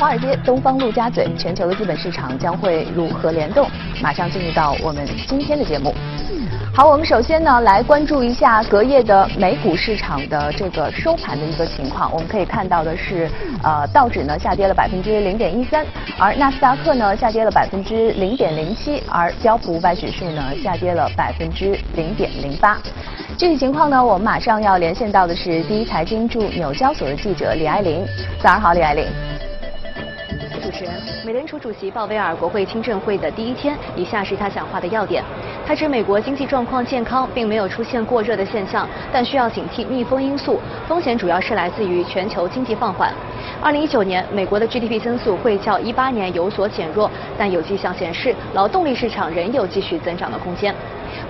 华尔街、东方陆家嘴，全球的资本市场将会如何联动？马上进入到我们今天的节目。好，我们首先呢来关注一下隔夜的美股市场的这个收盘的一个情况。我们可以看到的是，呃，道指呢下跌了百分之零点一三，而纳斯达克呢下跌了百分之零点零七，而标普五百指数呢下跌了百分之零点零八。具体情况呢，我们马上要连线到的是第一财经驻纽交所的记者李爱玲。早上好，李爱玲。美联储主席鲍威尔国会听证会的第一天，以下是他讲话的要点。他指美国经济状况健康，并没有出现过热的现象，但需要警惕逆风因素，风险主要是来自于全球经济放缓。二零一九年，美国的 GDP 增速会较一八年有所减弱，但有迹象显示，劳动力市场仍有继续增长的空间。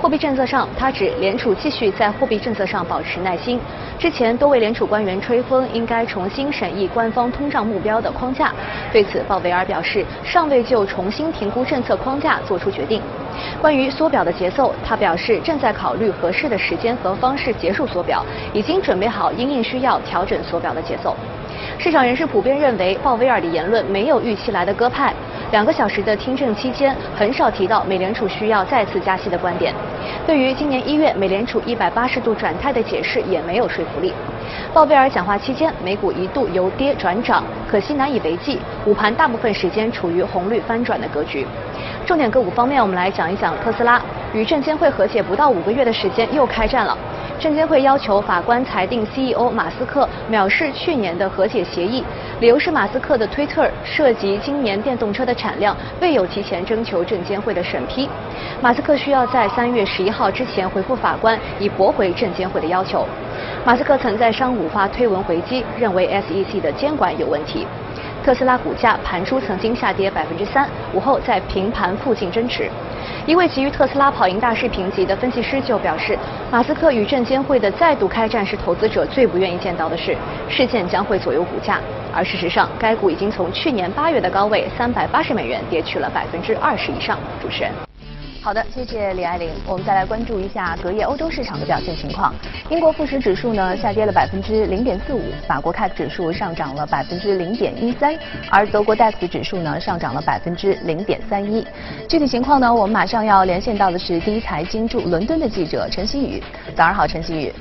货币政策上，他指联储继续在货币政策上保持耐心。之前多位联储官员吹风，应该重新审议官方通胀目标的框架。对此，鲍威尔表示，尚未就重新评估政策框架做出决定。关于缩表的节奏，他表示正在考虑合适的时间和方式结束缩表，已经准备好因应需要调整缩表的节奏。市场人士普遍认为，鲍威尔的言论没有预期来的鸽派。两个小时的听证期间，很少提到美联储需要再次加息的观点。对于今年一月美联储一百八十度转态的解释，也没有说服力。鲍威尔讲话期间，美股一度由跌转涨，可惜难以为继。午盘大部分时间处于红绿翻转的格局。重点个股方面，我们来讲一讲特斯拉。与证监会和解不到五个月的时间，又开战了。证监会要求法官裁定 CEO 马斯克藐视去年的和解协议，理由是马斯克的推特涉及今年电动车的产量未有提前征求证监会的审批，马斯克需要在三月十一号之前回复法官，以驳回证监会的要求。马斯克曾在上午发推文回击，认为 SEC 的监管有问题。特斯拉股价盘初曾经下跌百分之三，午后在平盘附近增持。一位基于特斯拉跑赢大市评级的分析师就表示，马斯克与证监会的再度开战是投资者最不愿意见到的事，事件将会左右股价。而事实上，该股已经从去年八月的高位三百八十美元跌去了百分之二十以上。主持人。好的，谢谢李爱玲。我们再来关注一下隔夜欧洲市场的表现情况。英国富时指数呢下跌了百分之零点四五，法国 CAC 指数上涨了百分之零点一三，而德国 DAX 指数呢上涨了百分之零点三一。具体情况呢，我们马上要连线到的是第一财经驻伦敦的记者陈新宇。早上好，陈新宇。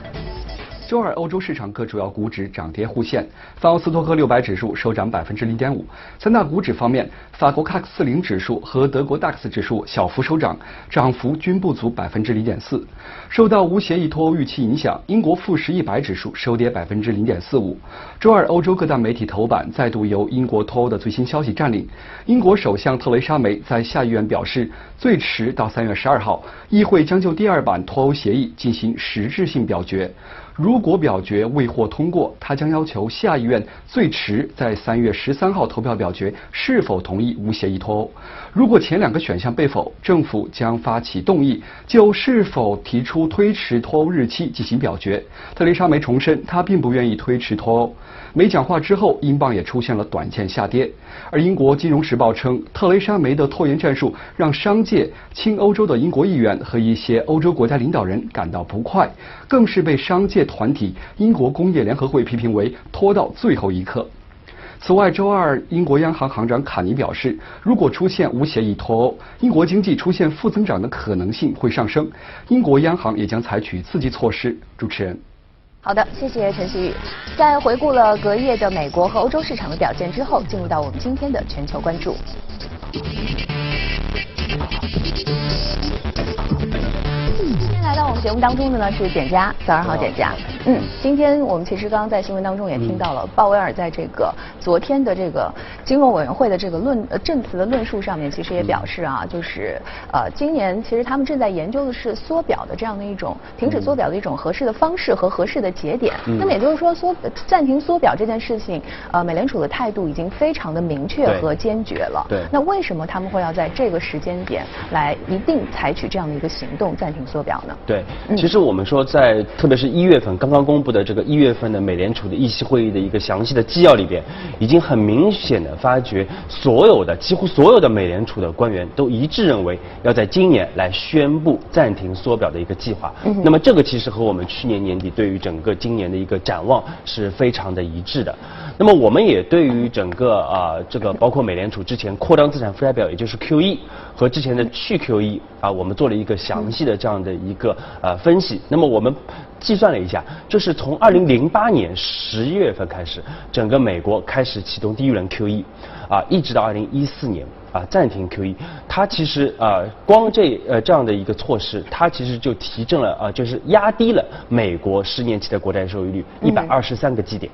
周二，欧洲市场各主要股指涨跌互现，法国斯托克六百指数收涨百分之零点五。三大股指方面，法国 CAC 四零指数和德国 DAX 指数小幅收涨，涨幅均不足百分之零点四。受到无协议脱欧预期影响，英国富时一百指数收跌百分之零点四五。周二，欧洲各大媒体头版再度由英国脱欧的最新消息占领。英国首相特蕾莎梅在下议院表示，最迟到三月十二号，议会将就第二版脱欧协议进行实质性表决。如果表决未获通过，他将要求下议院最迟在三月十三号投票表决是否同意无协议脱欧。如果前两个选项被否，政府将发起动议，就是否提出推迟脱欧日期进行表决。特蕾莎梅重申，她并不愿意推迟脱欧。没讲话之后，英镑也出现了短线下跌。而英国金融时报称，特蕾莎梅的拖延战术让商界、亲欧洲的英国议员和一些欧洲国家领导人感到不快，更是被商界团体英国工业联合会批评为拖到最后一刻。此外，周二，英国央行行长卡尼表示，如果出现无协议脱欧，英国经济出现负增长的可能性会上升，英国央行也将采取刺激措施。主持人。好的，谢谢陈曦宇。在回顾了隔夜的美国和欧洲市场的表现之后，进入到我们今天的全球关注。今天来到我们节目当中的呢是简佳，早上好，简佳。嗯，今天我们其实刚刚在新闻当中也听到了鲍威尔在这个昨天的这个金融委员会的这个论呃证词的论述上面，其实也表示啊，就是呃今年其实他们正在研究的是缩表的这样的一种停止缩表的一种合适的方式和合适的节点。那么也就是说，缩暂停缩表这件事情，呃，美联储的态度已经非常的明确和坚决了。对。那为什么他们会要在这个时间点来一定采取这样的一个行动，暂停缩表呢？对，其实我们说在特别是一月份刚。刚刚公布的这个一月份的美联储的议息会议的一个详细的纪要里边，已经很明显的发觉，所有的几乎所有的美联储的官员都一致认为，要在今年来宣布暂停缩表的一个计划。那么这个其实和我们去年年底对于整个今年的一个展望是非常的一致的。那么我们也对于整个啊这个包括美联储之前扩张资产负债表，也就是 QE 和之前的去 QE 啊，我们做了一个详细的这样的一个呃分析。那么我们计算了一下，就是从二零零八年十一月份开始，整个美国开始启动第一轮 QE，啊，一直到二零一四年。啊，暂停 QE，它其实啊，光这呃这样的一个措施，它其实就提振了啊，就是压低了美国十年期的国债收益率一百二十三个基点。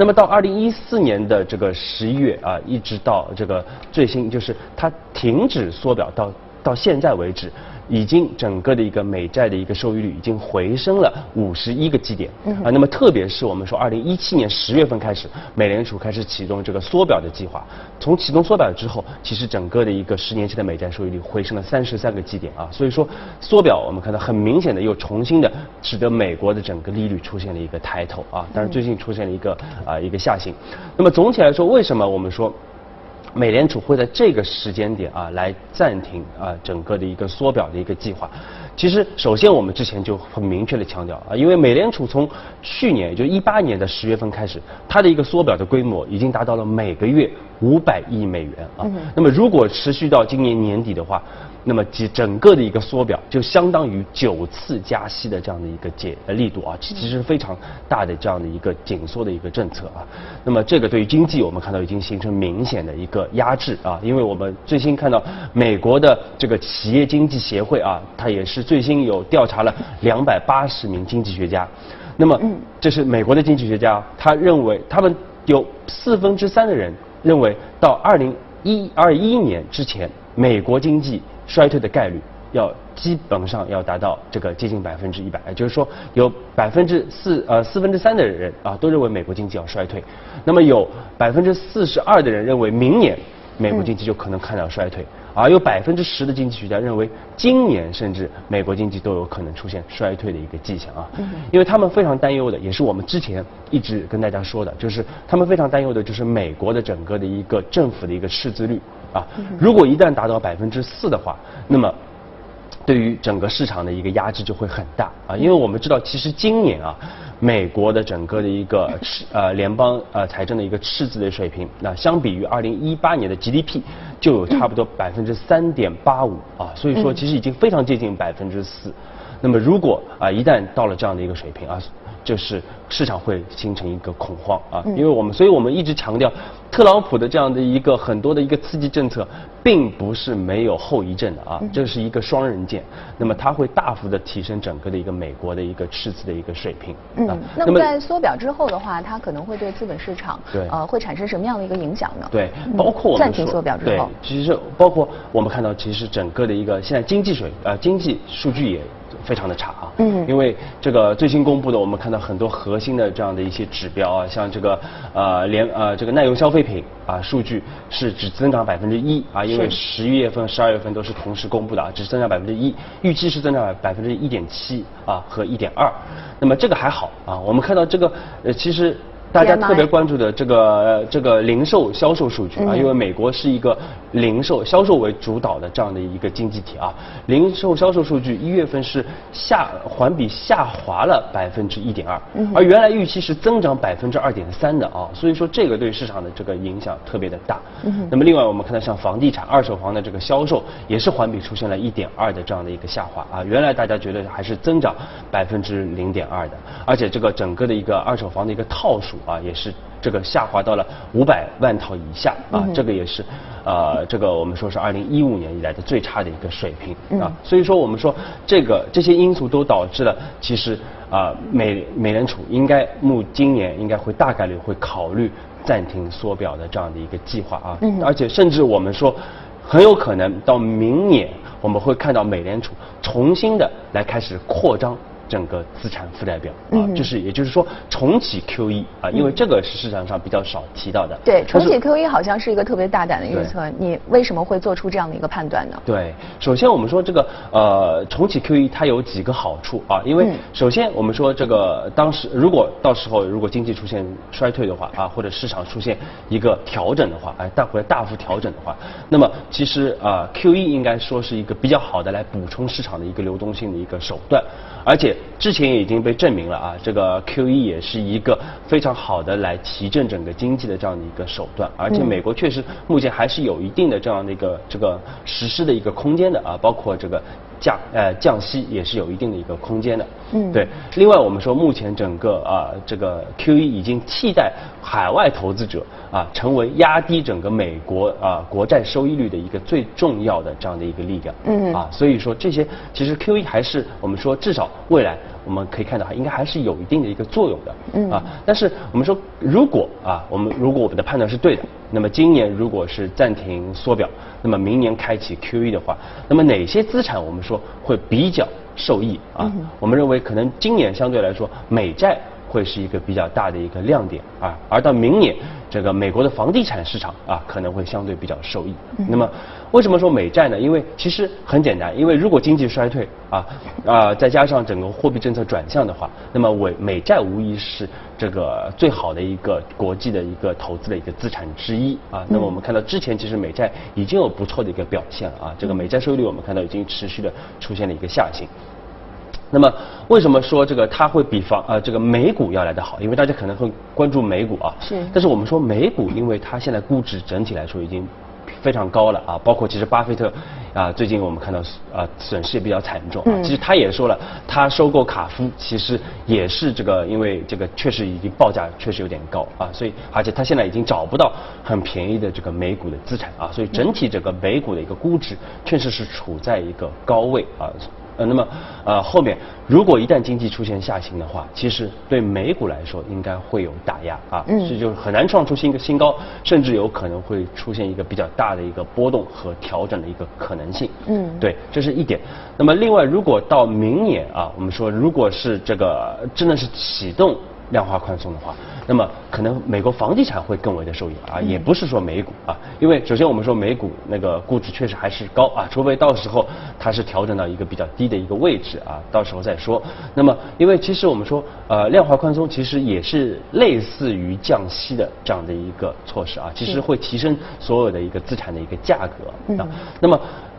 那么到二零一四年的这个十一月啊，一直到这个最新，就是它停止缩表到到现在为止。已经整个的一个美债的一个收益率已经回升了五十一个基点啊，那么特别是我们说二零一七年十月份开始，美联储开始启动这个缩表的计划，从启动缩表之后，其实整个的一个十年期的美债收益率回升了三十三个基点啊，所以说缩表我们看到很明显的又重新的使得美国的整个利率出现了一个抬头啊，但是最近出现了一个啊一个下行，那么总体来说，为什么我们说？美联储会在这个时间点啊来暂停啊整个的一个缩表的一个计划。其实，首先我们之前就很明确的强调啊，因为美联储从去年就一八年的十月份开始，它的一个缩表的规模已经达到了每个月五百亿美元啊。那么如果持续到今年年底的话，那么几整个的一个缩表就相当于九次加息的这样的一个解力度啊，其实非常大的这样的一个紧缩的一个政策啊。那么这个对于经济我们看到已经形成明显的一个压制啊，因为我们最新看到美国的这个企业经济协会啊，它也是最新有调查了两百八十名经济学家，那么这是美国的经济学家，他认为他们有四分之三的人认为到二零一二一年之前美国经济。衰退的概率要基本上要达到这个接近百分之一百，也就是说有百分之四呃四分之三的人啊都认为美国经济要衰退，那么有百分之四十二的人认为明年美国经济就可能看到衰退，而有百分之十的经济学家认为今年甚至美国经济都有可能出现衰退的一个迹象啊，因为他们非常担忧的也是我们之前一直跟大家说的，就是他们非常担忧的就是美国的整个的一个政府的一个赤字率。啊，如果一旦达到百分之四的话，那么对于整个市场的一个压制就会很大啊，因为我们知道，其实今年啊，美国的整个的一个 赤呃联邦呃财政的一个赤字的水平，那相比于二零一八年的 GDP 就有差不多百分之三点八五啊，所以说其实已经非常接近百分之四。那么如果啊一旦到了这样的一个水平啊。就是市场会形成一个恐慌啊，因为我们，所以我们一直强调，特朗普的这样的一个很多的一个刺激政策，并不是没有后遗症的啊，这是一个双刃剑。那么它会大幅的提升整个的一个美国的一个赤字的一个水平。嗯，那么在缩表之后的话，它可能会对资本市场对呃会产生什么样的一个影响呢？对，包括暂停缩表之后，对，其实包括我们看到，其实整个的一个现在经济水呃经济数据也。非常的差啊，嗯，因为这个最新公布的，我们看到很多核心的这样的一些指标啊，像这个呃连呃这个耐用消费品啊数据是只增长百分之一啊，因为十一月份、十二月份都是同时公布的啊，只增长百分之一，预期是增长百分之一点七啊和一点二，那么这个还好啊，我们看到这个呃其实。大家特别关注的这个这个零售销售数据啊，因为美国是一个零售销售为主导的这样的一个经济体啊，零售销售数据一月份是下环比下滑了百分之一点二，而原来预期是增长百分之二点三的啊，所以说这个对市场的这个影响特别的大。那么另外我们看到像房地产二手房的这个销售也是环比出现了一点二的这样的一个下滑啊，原来大家觉得还是增长百分之零点二的，而且这个整个的一个二手房的一个套数。啊，也是这个下滑到了五百万套以下啊，这个也是，呃，这个我们说是二零一五年以来的最差的一个水平啊，所以说我们说这个这些因素都导致了，其实啊美美联储应该目今年应该会大概率会考虑暂停缩表的这样的一个计划啊，而且甚至我们说很有可能到明年我们会看到美联储重新的来开始扩张。整个资产负债表啊，就是也就是说重启 QE 啊，因为这个是市场上比较少提到的。对，重启 QE 好像是一个特别大胆的预测，你为什么会做出这样的一个判断呢？对，首先我们说这个呃重启 QE 它有几个好处啊，因为首先我们说这个当时如果到时候如果经济出现衰退的话啊，或者市场出现一个调整的话，哎大或者大幅调整的话，那么其实啊 QE 应该说是一个比较好的来补充市场的一个流动性的一个手段，而且。之前也已经被证明了啊，这个 QE 也是一个非常好的来提振整个经济的这样的一个手段，而且美国确实目前还是有一定的这样的一个这个实施的一个空间的啊，包括这个。降呃降息也是有一定的一个空间的，嗯，对。另外我们说目前整个啊这个 QE 已经替代海外投资者啊成为压低整个美国啊国债收益率的一个最重要的这样的一个力量，嗯啊所以说这些其实 QE 还是我们说至少未来我们可以看到应该还是有一定的一个作用的，嗯啊但是我们说如果啊我们如果我们的判断是对的。那么今年如果是暂停缩表，那么明年开启 QE 的话，那么哪些资产我们说会比较受益啊？我们认为可能今年相对来说美债会是一个比较大的一个亮点啊，而到明年这个美国的房地产市场啊可能会相对比较受益。那么为什么说美债呢？因为其实很简单，因为如果经济衰退啊啊再加上整个货币政策转向的话，那么美美债无疑是。这个最好的一个国际的一个投资的一个资产之一啊，那么我们看到之前其实美债已经有不错的一个表现了啊，这个美债收益率我们看到已经持续的出现了一个下行。那么为什么说这个它会比房呃这个美股要来得好？因为大家可能会关注美股啊，是。但是我们说美股，因为它现在估值整体来说已经。非常高了啊，包括其实巴菲特啊，最近我们看到啊损失也比较惨重啊。其实他也说了，他收购卡夫其实也是这个，因为这个确实已经报价确实有点高啊，所以而且他现在已经找不到很便宜的这个美股的资产啊，所以整体整个美股的一个估值确实是处在一个高位啊。呃，那么呃后面如果一旦经济出现下行的话，其实对美股来说应该会有打压啊，嗯这就是很难创出新一个新高，甚至有可能会出现一个比较大的一个波动和调整的一个可能性。嗯，对，这是一点。那么另外，如果到明年啊，我们说如果是这个真的是启动。量化宽松的话，那么可能美国房地产会更为的受益啊，也不是说美股啊，因为首先我们说美股那个估值确实还是高啊，除非到时候它是调整到一个比较低的一个位置啊，到时候再说。那么因为其实我们说呃量化宽松其实也是类似于降息的这样的一个措施啊，其实会提升所有的一个资产的一个价格啊。那么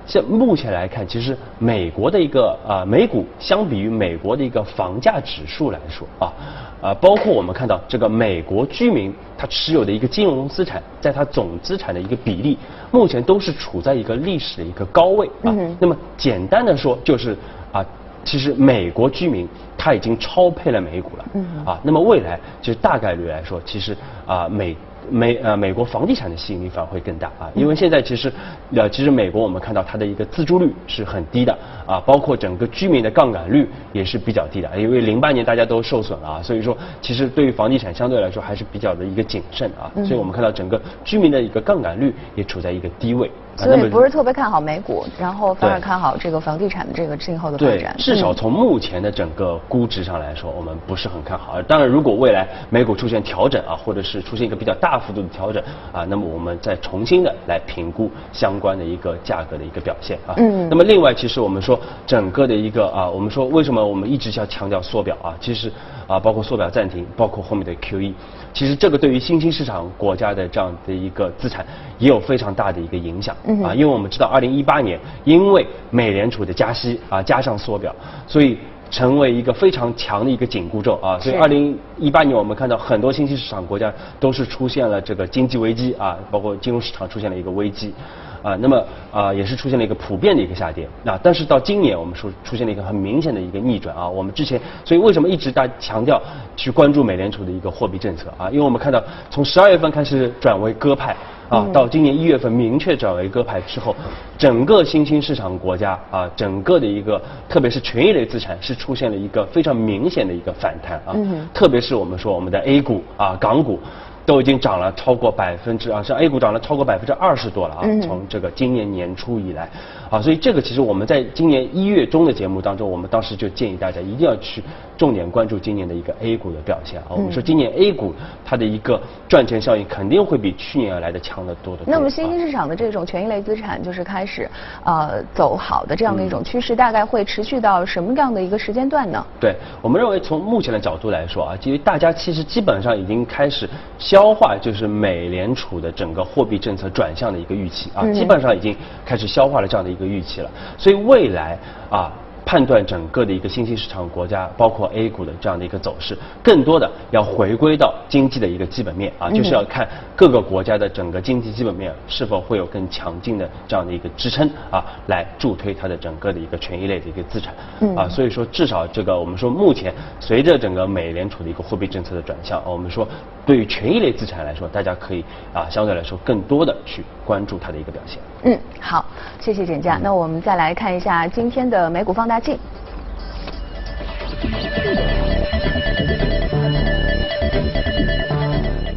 像目前来看，其实美国的一个啊美股相比于美国的一个房价指数来说啊。啊，包括我们看到这个美国居民他持有的一个金融资产，在他总资产的一个比例，目前都是处在一个历史的一个高位啊。那么简单的说，就是啊，其实美国居民他已经超配了美股了啊。那么未来就是大概率来说，其实啊美。美呃，美国房地产的吸引力反而会更大啊，因为现在其实，呃，其实美国我们看到它的一个自住率是很低的啊，包括整个居民的杠杆率也是比较低的，因为零八年大家都受损了啊，所以说其实对于房地产相对来说还是比较的一个谨慎啊，所以我们看到整个居民的一个杠杆率也处在一个低位。所以不是特别看好美股，然后反而看好这个房地产的这个今后的发展。对，至少从目前的整个估值上来说，我们不是很看好。当然，如果未来美股出现调整啊，或者是出现一个比较大幅度的调整啊，那么我们再重新的来评估相关的一个价格的一个表现啊。嗯。那么另外，其实我们说整个的一个啊，我们说为什么我们一直要强调缩表啊？其实啊，包括缩表暂停，包括后面的 QE。其实这个对于新兴市场国家的这样的一个资产也有非常大的一个影响啊，因为我们知道，二零一八年因为美联储的加息啊，加上缩表，所以成为一个非常强的一个紧箍咒啊，所以二零一八年我们看到很多新兴市场国家都是出现了这个经济危机啊，包括金融市场出现了一个危机。啊，那么啊，也是出现了一个普遍的一个下跌。那但是到今年，我们说出现了一个很明显的一个逆转啊。我们之前，所以为什么一直大强调去关注美联储的一个货币政策啊？因为我们看到从十二月份开始转为鸽派啊，到今年一月份明确转为鸽派之后，整个新兴市场国家啊，整个的一个特别是权益类资产是出现了一个非常明显的一个反弹啊。特别是我们说我们的 A 股啊，港股。都已经涨了超过百分之啊，像 A 股涨了超过百分之二十多了啊，从这个今年年初以来。啊，所以这个其实我们在今年一月中的节目当中，我们当时就建议大家一定要去重点关注今年的一个 A 股的表现啊。我们说今年 A 股它的一个赚钱效应肯定会比去年要来的强得多的。那么新兴市场的这种权益类资产就是开始呃走好的这样的一种趋势，大概会持续到什么样的一个时间段呢？对我们认为从目前的角度来说啊，因为大家其实基本上已经开始消化就是美联储的整个货币政策转向的一个预期啊，基本上已经开始消化了这样的一个预期了，所以未来啊。判断整个的一个新兴市场国家，包括 A 股的这样的一个走势，更多的要回归到经济的一个基本面啊，就是要看各个国家的整个经济基本面是否会有更强劲的这样的一个支撑啊，来助推它的整个的一个权益类的一个资产啊，所以说至少这个我们说目前随着整个美联储的一个货币政策的转向，我们说对于权益类资产来说，大家可以啊相对来说更多的去关注它的一个表现。嗯，好，谢谢简佳。那我们再来看一下今天的美股放大镜。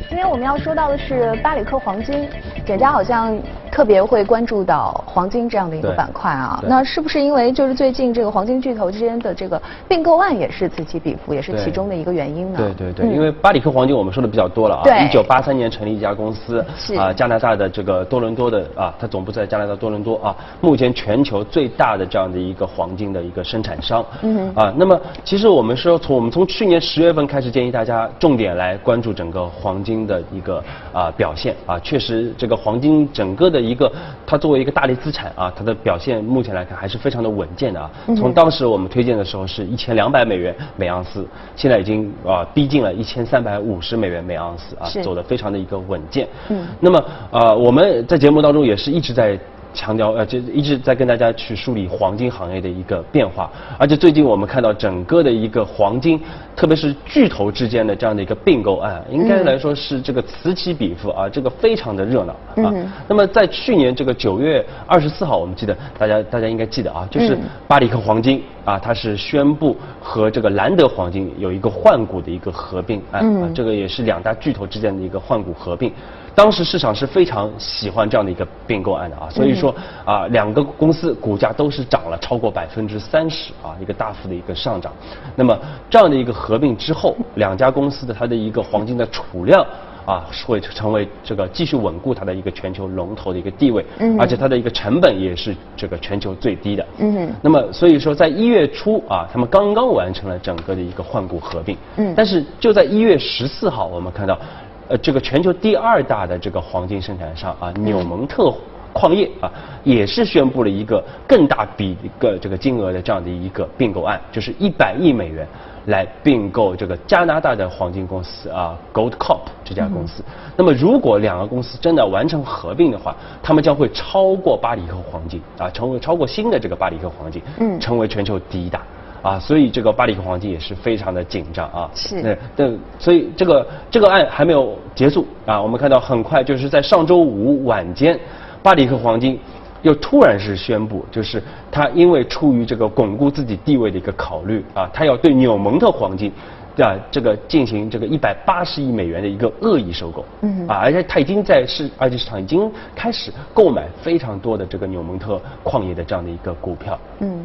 今天我们要说到的是巴里克黄金，简家好像。特别会关注到黄金这样的一个板块啊，那是不是因为就是最近这个黄金巨头之间的这个并购案也是此起彼伏，也是其中的一个原因呢？对对对，因为巴里克黄金我们说的比较多了啊，一九八三年成立一家公司，啊加拿大的这个多伦多的啊，它总部在加拿大多伦多啊，目前全球最大的这样的一个黄金的一个生产商，嗯啊，那么其实我们说从我们从去年十月份开始建议大家重点来关注整个黄金的一个啊表现啊，确实这个黄金整个的。一个，它作为一个大类资产啊，它的表现目前来看还是非常的稳健的啊。从当时我们推荐的时候是一千两百美元每盎司，现在已经啊逼近了一千三百五十美元每盎司啊，走的非常的一个稳健。嗯。那么呃我们在节目当中也是一直在。强调呃，就一直在跟大家去梳理黄金行业的一个变化，而且最近我们看到整个的一个黄金，特别是巨头之间的这样的一个并购案，应该来说是这个此起彼伏啊，这个非常的热闹啊。那么在去年这个九月二十四号，我们记得大家大家应该记得啊，就是巴里克黄金啊，它是宣布和这个兰德黄金有一个换股的一个合并案啊，这个也是两大巨头之间的一个换股合并。当时市场是非常喜欢这样的一个并购案的啊，所以说啊，两个公司股价都是涨了超过百分之三十啊，一个大幅的一个上涨。那么这样的一个合并之后，两家公司的它的一个黄金的储量啊，会成为这个继续稳固它的一个全球龙头的一个地位，嗯而且它的一个成本也是这个全球最低的。嗯。那么所以说，在一月初啊，他们刚刚完成了整个的一个换股合并。嗯。但是就在一月十四号，我们看到。呃，这个全球第二大的这个黄金生产商啊，纽蒙特矿业啊，也是宣布了一个更大比一个这个金额的这样的一个并购案，就是一百亿美元来并购这个加拿大的黄金公司啊，Goldcorp 这家公司。那么，如果两个公司真的完成合并的话，他们将会超过巴里克黄金啊，成为超过新的这个巴里克黄金，嗯，成为全球第一大。啊，所以这个巴里克黄金也是非常的紧张啊。是。对，对，所以这个这个案还没有结束啊。我们看到很快就是在上周五晚间，巴里克黄金又突然是宣布，就是他因为出于这个巩固自己地位的一个考虑啊，他要对纽蒙特黄金，啊这个进行这个一百八十亿美元的一个恶意收购。嗯。啊，而且他已经在市二级市场已经开始购买非常多的这个纽蒙特矿业的这样的一个股票。嗯。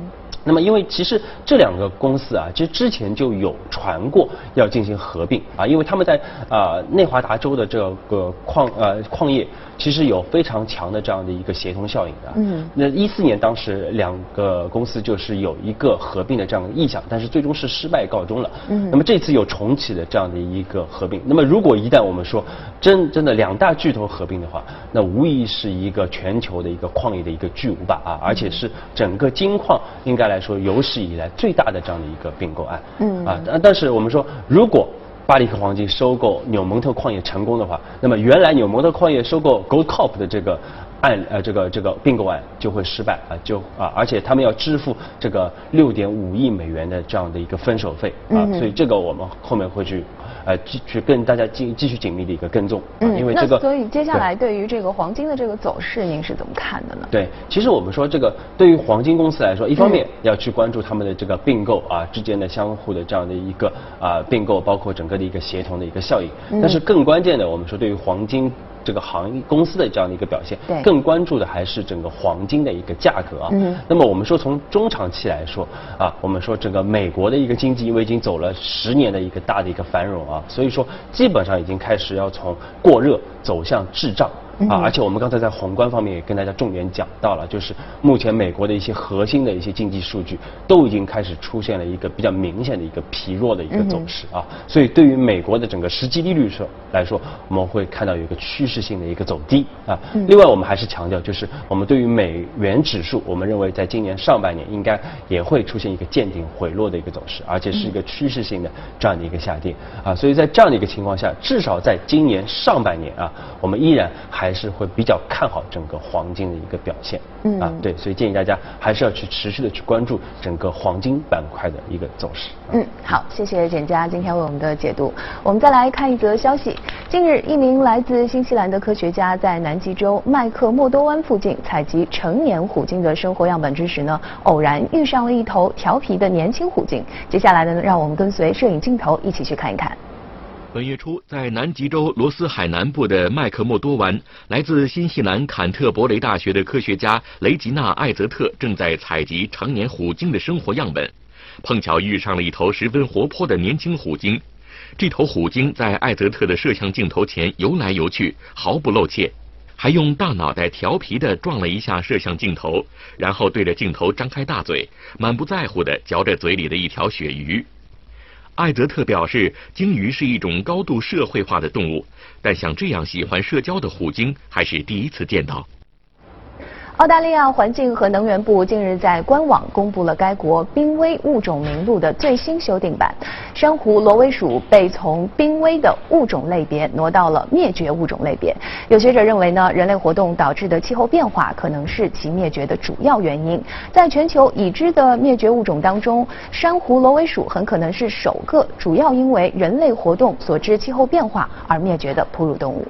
那么，因为其实这两个公司啊，其实之前就有传过要进行合并啊，因为他们在啊内华达州的这个矿呃矿业。其实有非常强的这样的一个协同效应的。嗯。那一四年当时两个公司就是有一个合并的这样的意向，但是最终是失败告终了。嗯。那么这次有重启的这样的一个合并，那么如果一旦我们说真真的两大巨头合并的话，那无疑是一个全球的一个矿业的一个巨无霸啊，而且是整个金矿应该来说有史以来最大的这样的一个并购案。嗯。啊，但但是我们说如果。巴里克黄金收购纽蒙特矿业成功的话，那么原来纽蒙特矿业收购 Goldcorp 的这个案呃这个这个并购案就会失败啊就啊而且他们要支付这个六点五亿美元的这样的一个分手费啊，所以这个我们后面会去。呃，继去跟大家继继续紧密的一个跟踪，嗯，因为这个，所以接下来对于这个黄金的这个走势，您是怎么看的呢？对，其实我们说这个对于黄金公司来说，一方面要去关注他们的这个并购啊之间的相互的这样的一个啊并购，包括整个的一个协同的一个效应，但是更关键的，我们说对于黄金。这个行业公司的这样的一个表现，对更关注的还是整个黄金的一个价格啊。嗯。那么我们说从中长期来说啊，我们说整个美国的一个经济因为已经走了十年的一个大的一个繁荣啊，所以说基本上已经开始要从过热走向滞胀啊，而且我们刚才在宏观方面也跟大家重点讲到了，就是目前美国的一些核心的一些经济数据都已经开始出现了一个比较明显的一个疲弱的一个走势啊，所以对于美国的整个实际利率说来说，我们会看到有一个趋势性的一个走低啊。另外，我们还是强调，就是我们对于美元指数，我们认为在今年上半年应该也会出现一个见顶回落的一个走势，而且是一个趋势性的这样的一个下跌啊。所以在这样的一个情况下，至少在今年上半年啊，我们依然还。还是会比较看好整个黄金的一个表现，嗯啊，对，所以建议大家还是要去持续的去关注整个黄金板块的一个走势。嗯，好，谢谢简佳今天为我们的解读。我们再来看一则消息，近日一名来自新西兰的科学家在南极洲麦克默多湾附近采集成年虎鲸的生活样本之时呢，偶然遇上了一头调皮的年轻虎鲸。接下来呢，让我们跟随摄影镜头一起去看一看。本月初，在南极洲罗斯海南部的麦克默多湾，来自新西兰坎特伯雷大学的科学家雷吉娜·艾泽特正在采集成年虎鲸的生活样本，碰巧遇上了一头十分活泼的年轻虎鲸。这头虎鲸在艾泽特的摄像镜头前游来游去，毫不露怯，还用大脑袋调皮地撞了一下摄像镜头，然后对着镜头张开大嘴，满不在乎地嚼着嘴里的一条鳕鱼。艾泽特表示，鲸鱼是一种高度社会化的动物，但像这样喜欢社交的虎鲸还是第一次见到。澳大利亚环境和能源部近日在官网公布了该国濒危物种名录的最新修订版，珊瑚螺尾鼠被从濒危的物种类别挪到了灭绝物种类别。有学者认为呢，人类活动导致的气候变化可能是其灭绝的主要原因。在全球已知的灭绝物种当中，珊瑚螺尾鼠很可能是首个主要因为人类活动所致气候变化而灭绝的哺乳动物。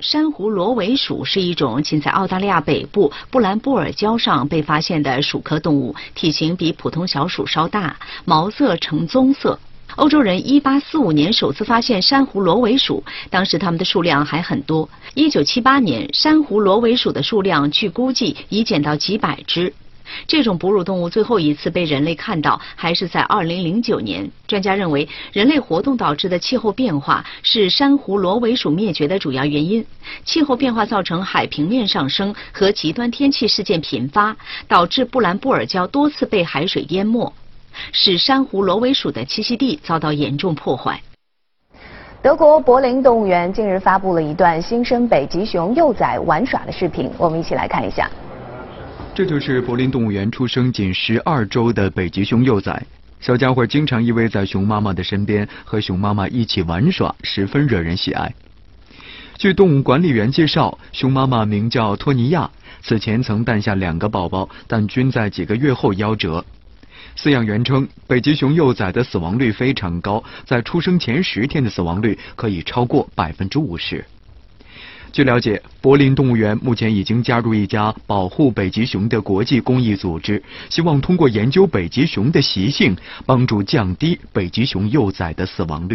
珊瑚螺尾鼠是一种仅在澳大利亚北部布兰布尔礁上被发现的鼠科动物，体型比普通小鼠稍大，毛色呈棕色。欧洲人1845年首次发现珊瑚螺尾鼠，当时它们的数量还很多。1978年，珊瑚螺尾鼠的数量据估计已减到几百只。这种哺乳动物最后一次被人类看到，还是在2009年。专家认为，人类活动导致的气候变化是珊瑚螺尾鼠灭绝的主要原因。气候变化造成海平面上升和极端天气事件频发，导致布兰布尔礁多次被海水淹没，使珊瑚螺尾鼠的栖息地遭到严重破坏。德国柏林动物园近日发布了一段新生北极熊幼崽玩耍的视频，我们一起来看一下。这就是柏林动物园出生仅十二周的北极熊幼崽，小家伙经常依偎在熊妈妈的身边，和熊妈妈一起玩耍，十分惹人喜爱。据动物管理员介绍，熊妈妈名叫托尼亚，此前曾诞下两个宝宝，但均在几个月后夭折。饲养员称，北极熊幼崽的死亡率非常高，在出生前十天的死亡率可以超过百分之五十。据了解，柏林动物园目前已经加入一家保护北极熊的国际公益组织，希望通过研究北极熊的习性，帮助降低北极熊幼崽的死亡率。